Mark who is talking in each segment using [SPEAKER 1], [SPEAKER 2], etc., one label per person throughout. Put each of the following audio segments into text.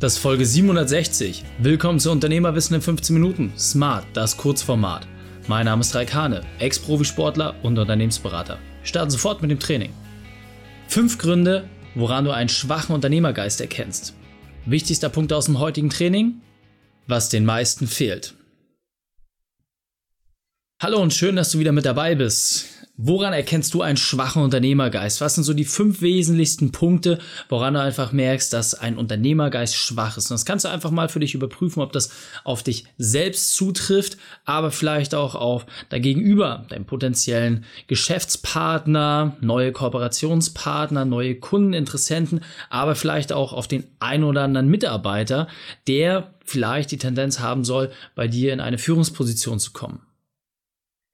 [SPEAKER 1] Das ist Folge 760. Willkommen zu Unternehmerwissen in 15 Minuten. Smart, das Kurzformat. Mein Name ist Raik Hane, Ex-Profisportler und Unternehmensberater. Starten sofort mit dem Training. Fünf Gründe, woran du einen schwachen Unternehmergeist erkennst. Wichtigster Punkt aus dem heutigen Training? Was den meisten fehlt. Hallo und schön, dass du wieder mit dabei bist. Woran erkennst du einen schwachen Unternehmergeist? Was sind so die fünf wesentlichsten Punkte, woran du einfach merkst, dass ein Unternehmergeist schwach ist? Und das kannst du einfach mal für dich überprüfen, ob das auf dich selbst zutrifft, aber vielleicht auch auf dein Gegenüber, deinen potenziellen Geschäftspartner, neue Kooperationspartner, neue Kundeninteressenten, aber vielleicht auch auf den ein oder anderen Mitarbeiter, der vielleicht die Tendenz haben soll, bei dir in eine Führungsposition zu kommen.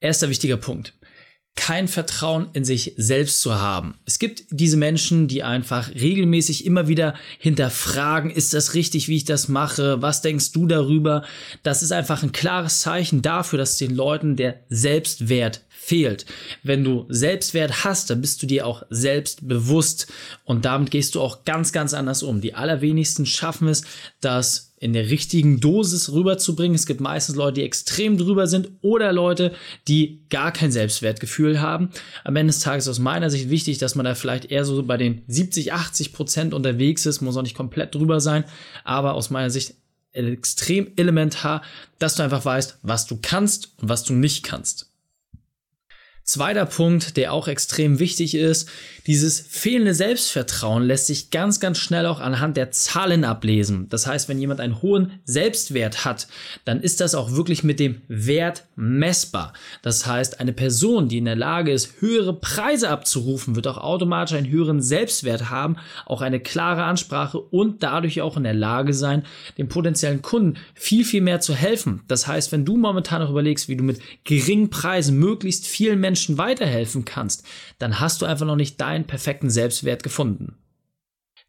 [SPEAKER 1] Erster wichtiger Punkt kein Vertrauen in sich selbst zu haben. Es gibt diese Menschen, die einfach regelmäßig immer wieder hinterfragen, ist das richtig, wie ich das mache? Was denkst du darüber? Das ist einfach ein klares Zeichen dafür, dass den Leuten der Selbstwert fehlt. Wenn du Selbstwert hast, dann bist du dir auch selbst bewusst und damit gehst du auch ganz, ganz anders um. Die allerwenigsten schaffen es, das in der richtigen Dosis rüberzubringen. Es gibt meistens Leute, die extrem drüber sind oder Leute, die gar kein Selbstwertgefühl haben. Am Ende des Tages ist aus meiner Sicht wichtig, dass man da vielleicht eher so bei den 70, 80 Prozent unterwegs ist, muss auch nicht komplett drüber sein, aber aus meiner Sicht extrem elementar, dass du einfach weißt, was du kannst und was du nicht kannst. Zweiter Punkt, der auch extrem wichtig ist, dieses fehlende Selbstvertrauen lässt sich ganz, ganz schnell auch anhand der Zahlen ablesen. Das heißt, wenn jemand einen hohen Selbstwert hat, dann ist das auch wirklich mit dem Wert messbar. Das heißt, eine Person, die in der Lage ist, höhere Preise abzurufen, wird auch automatisch einen höheren Selbstwert haben, auch eine klare Ansprache und dadurch auch in der Lage sein, dem potenziellen Kunden viel, viel mehr zu helfen. Das heißt, wenn du momentan noch überlegst, wie du mit geringen Preisen möglichst vielen Menschen Menschen weiterhelfen kannst, dann hast du einfach noch nicht deinen perfekten Selbstwert gefunden.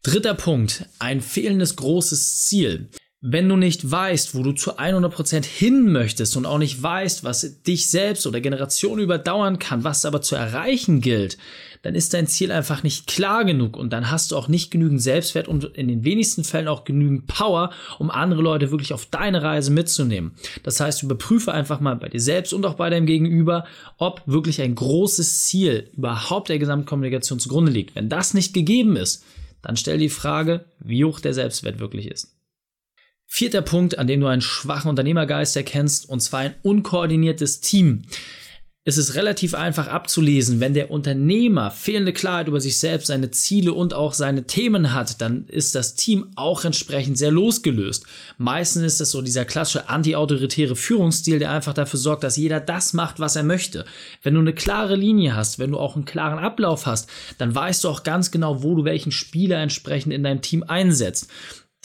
[SPEAKER 1] Dritter Punkt, ein fehlendes großes Ziel. Wenn du nicht weißt, wo du zu 100% hin möchtest und auch nicht weißt, was dich selbst oder Generationen überdauern kann, was aber zu erreichen gilt, dann ist dein Ziel einfach nicht klar genug und dann hast du auch nicht genügend Selbstwert und in den wenigsten Fällen auch genügend Power, um andere Leute wirklich auf deine Reise mitzunehmen. Das heißt, überprüfe einfach mal bei dir selbst und auch bei deinem Gegenüber, ob wirklich ein großes Ziel überhaupt der Gesamtkommunikation zugrunde liegt. Wenn das nicht gegeben ist, dann stell die Frage, wie hoch der Selbstwert wirklich ist. Vierter Punkt, an dem du einen schwachen Unternehmergeist erkennst, und zwar ein unkoordiniertes Team ist es relativ einfach abzulesen, wenn der Unternehmer fehlende Klarheit über sich selbst, seine Ziele und auch seine Themen hat, dann ist das Team auch entsprechend sehr losgelöst. Meistens ist das so dieser klassische anti-autoritäre Führungsstil, der einfach dafür sorgt, dass jeder das macht, was er möchte. Wenn du eine klare Linie hast, wenn du auch einen klaren Ablauf hast, dann weißt du auch ganz genau, wo du welchen Spieler entsprechend in deinem Team einsetzt.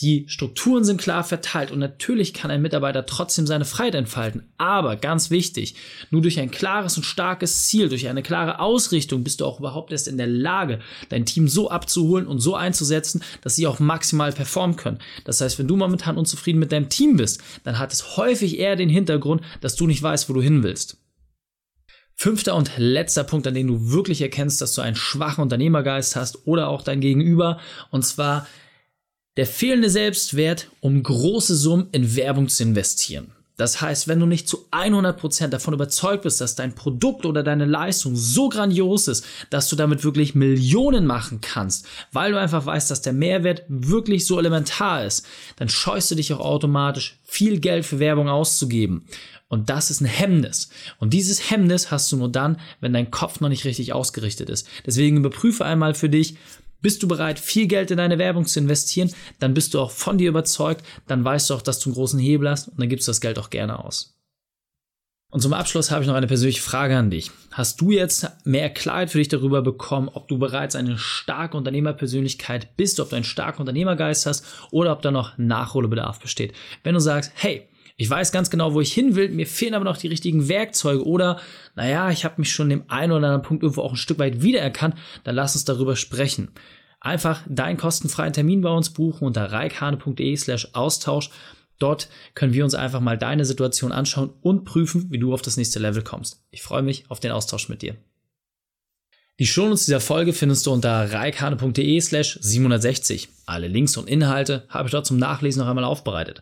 [SPEAKER 1] Die Strukturen sind klar verteilt und natürlich kann ein Mitarbeiter trotzdem seine Freiheit entfalten. Aber ganz wichtig, nur durch ein klares und starkes Ziel, durch eine klare Ausrichtung bist du auch überhaupt erst in der Lage, dein Team so abzuholen und so einzusetzen, dass sie auch maximal performen können. Das heißt, wenn du momentan unzufrieden mit deinem Team bist, dann hat es häufig eher den Hintergrund, dass du nicht weißt, wo du hin willst. Fünfter und letzter Punkt, an dem du wirklich erkennst, dass du einen schwachen Unternehmergeist hast oder auch dein Gegenüber, und zwar der fehlende Selbstwert, um große Summen in Werbung zu investieren. Das heißt, wenn du nicht zu 100% davon überzeugt bist, dass dein Produkt oder deine Leistung so grandios ist, dass du damit wirklich Millionen machen kannst, weil du einfach weißt, dass der Mehrwert wirklich so elementar ist, dann scheust du dich auch automatisch, viel Geld für Werbung auszugeben. Und das ist ein Hemmnis. Und dieses Hemmnis hast du nur dann, wenn dein Kopf noch nicht richtig ausgerichtet ist. Deswegen überprüfe einmal für dich, bist du bereit, viel Geld in deine Werbung zu investieren, dann bist du auch von dir überzeugt, dann weißt du auch, dass du einen großen Hebel hast und dann gibst du das Geld auch gerne aus. Und zum Abschluss habe ich noch eine persönliche Frage an dich. Hast du jetzt mehr Klarheit für dich darüber bekommen, ob du bereits eine starke Unternehmerpersönlichkeit bist, ob du einen starken Unternehmergeist hast oder ob da noch Nachholbedarf besteht? Wenn du sagst, hey, ich weiß ganz genau, wo ich hin will, mir fehlen aber noch die richtigen Werkzeuge oder, naja, ich habe mich schon dem einen oder anderen Punkt irgendwo auch ein Stück weit wiedererkannt, dann lass uns darüber sprechen. Einfach deinen kostenfreien Termin bei uns buchen unter reikhane.de slash Austausch. Dort können wir uns einfach mal deine Situation anschauen und prüfen, wie du auf das nächste Level kommst. Ich freue mich auf den Austausch mit dir. Die Shownotes dieser Folge findest du unter reikane.de slash 760. Alle Links und Inhalte habe ich dort zum Nachlesen noch einmal aufbereitet.